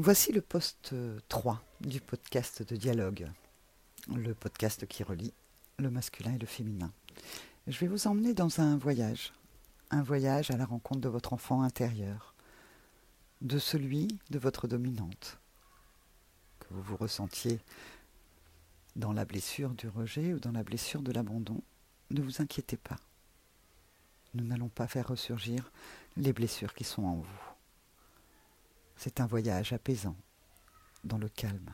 Voici le poste 3 du podcast de dialogue, le podcast qui relie le masculin et le féminin. Je vais vous emmener dans un voyage, un voyage à la rencontre de votre enfant intérieur, de celui de votre dominante, que vous vous ressentiez dans la blessure du rejet ou dans la blessure de l'abandon. Ne vous inquiétez pas. Nous n'allons pas faire ressurgir les blessures qui sont en vous. C'est un voyage apaisant, dans le calme,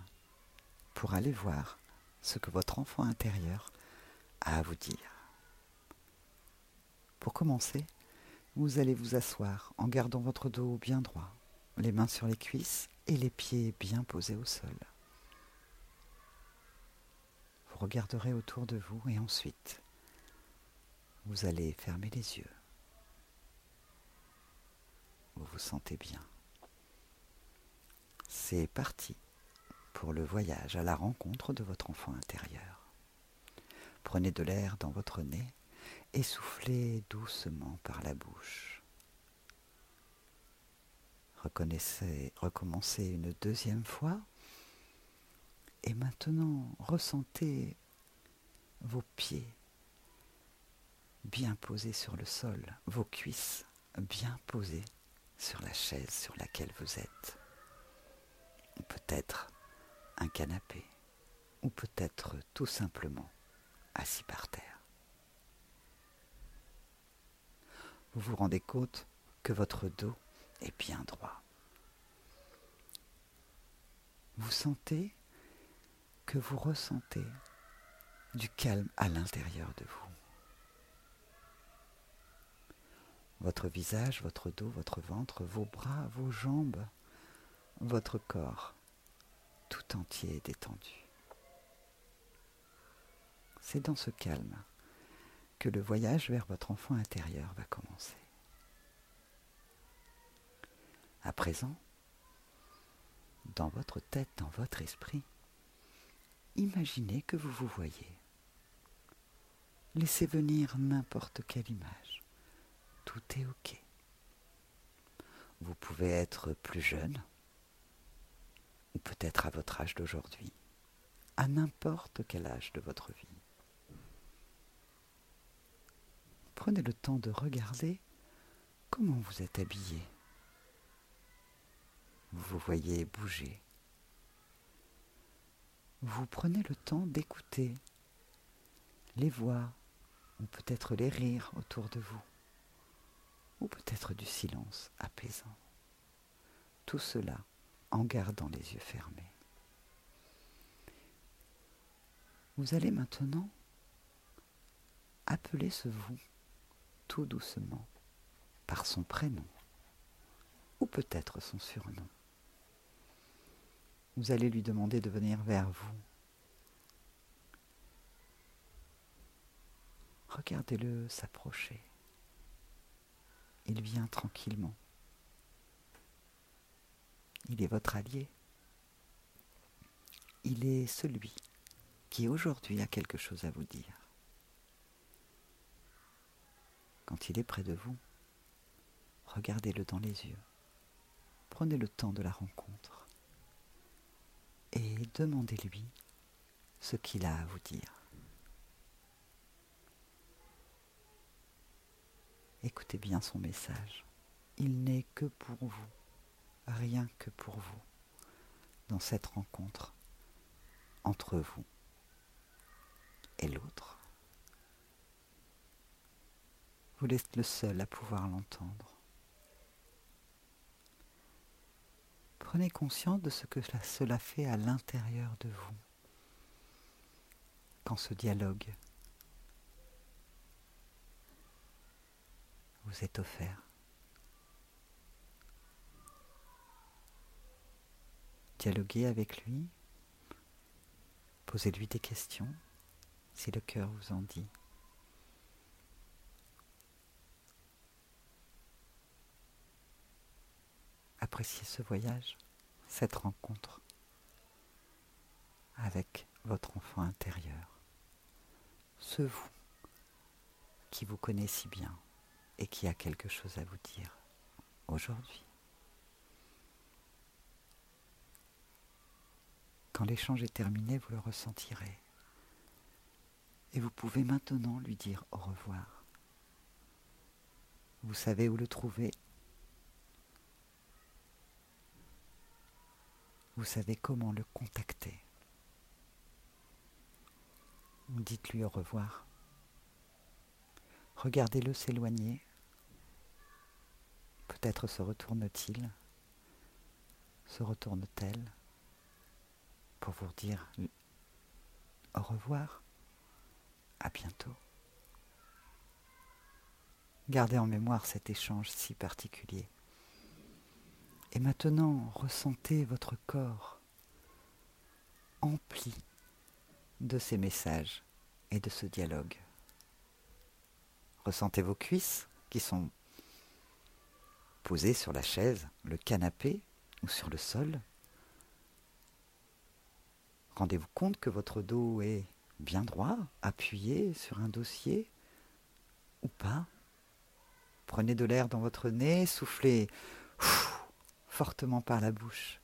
pour aller voir ce que votre enfant intérieur a à vous dire. Pour commencer, vous allez vous asseoir en gardant votre dos bien droit, les mains sur les cuisses et les pieds bien posés au sol. Vous regarderez autour de vous et ensuite, vous allez fermer les yeux. Vous vous sentez bien. C'est parti pour le voyage à la rencontre de votre enfant intérieur. Prenez de l'air dans votre nez et soufflez doucement par la bouche. Recommencez une deuxième fois et maintenant ressentez vos pieds bien posés sur le sol, vos cuisses bien posées sur la chaise sur laquelle vous êtes peut-être un canapé, ou peut-être tout simplement assis par terre. Vous vous rendez compte que votre dos est bien droit. Vous sentez que vous ressentez du calme à l'intérieur de vous. Votre visage, votre dos, votre ventre, vos bras, vos jambes votre corps tout entier est détendu. C'est dans ce calme que le voyage vers votre enfant intérieur va commencer. À présent, dans votre tête, dans votre esprit, imaginez que vous vous voyez. Laissez venir n'importe quelle image. Tout est OK. Vous pouvez être plus jeune, ou peut-être à votre âge d'aujourd'hui, à n'importe quel âge de votre vie. Prenez le temps de regarder comment vous êtes habillé. Vous vous voyez bouger. Vous prenez le temps d'écouter les voix ou peut-être les rires autour de vous, ou peut-être du silence apaisant. Tout cela en gardant les yeux fermés. Vous allez maintenant appeler ce vous tout doucement par son prénom ou peut-être son surnom. Vous allez lui demander de venir vers vous. Regardez-le s'approcher. Il vient tranquillement. Il est votre allié. Il est celui qui aujourd'hui a quelque chose à vous dire. Quand il est près de vous, regardez-le dans les yeux. Prenez le temps de la rencontre et demandez-lui ce qu'il a à vous dire. Écoutez bien son message. Il n'est que pour vous rien que pour vous dans cette rencontre entre vous et l'autre. Vous êtes le seul à pouvoir l'entendre. Prenez conscience de ce que cela fait à l'intérieur de vous quand ce dialogue vous est offert. Dialoguez avec lui, posez-lui des questions si le cœur vous en dit. Appréciez ce voyage, cette rencontre avec votre enfant intérieur, ce vous qui vous connaît si bien et qui a quelque chose à vous dire aujourd'hui. Quand l'échange est terminé, vous le ressentirez. Et vous pouvez maintenant lui dire au revoir. Vous savez où le trouver. Vous savez comment le contacter. Dites-lui au revoir. Regardez-le s'éloigner. Peut-être se retourne-t-il, se retourne-t-elle? Pour vous dire au revoir, à bientôt. Gardez en mémoire cet échange si particulier. Et maintenant, ressentez votre corps empli de ces messages et de ce dialogue. Ressentez vos cuisses qui sont posées sur la chaise, le canapé ou sur le sol. Rendez-vous compte que votre dos est bien droit, appuyé sur un dossier ou pas? Prenez de l'air dans votre nez, soufflez fortement par la bouche.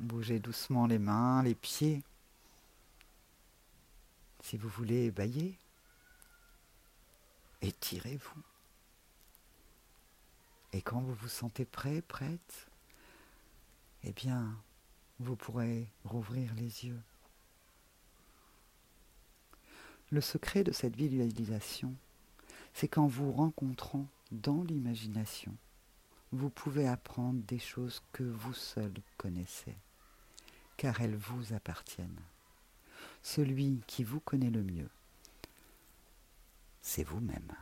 Bougez doucement les mains, les pieds. Si vous voulez bailler, étirez-vous. Et quand vous vous sentez prêt, prête, eh bien, vous pourrez rouvrir les yeux. Le secret de cette visualisation, c'est qu'en vous rencontrant dans l'imagination, vous pouvez apprendre des choses que vous seul connaissez, car elles vous appartiennent. Celui qui vous connaît le mieux, c'est vous-même.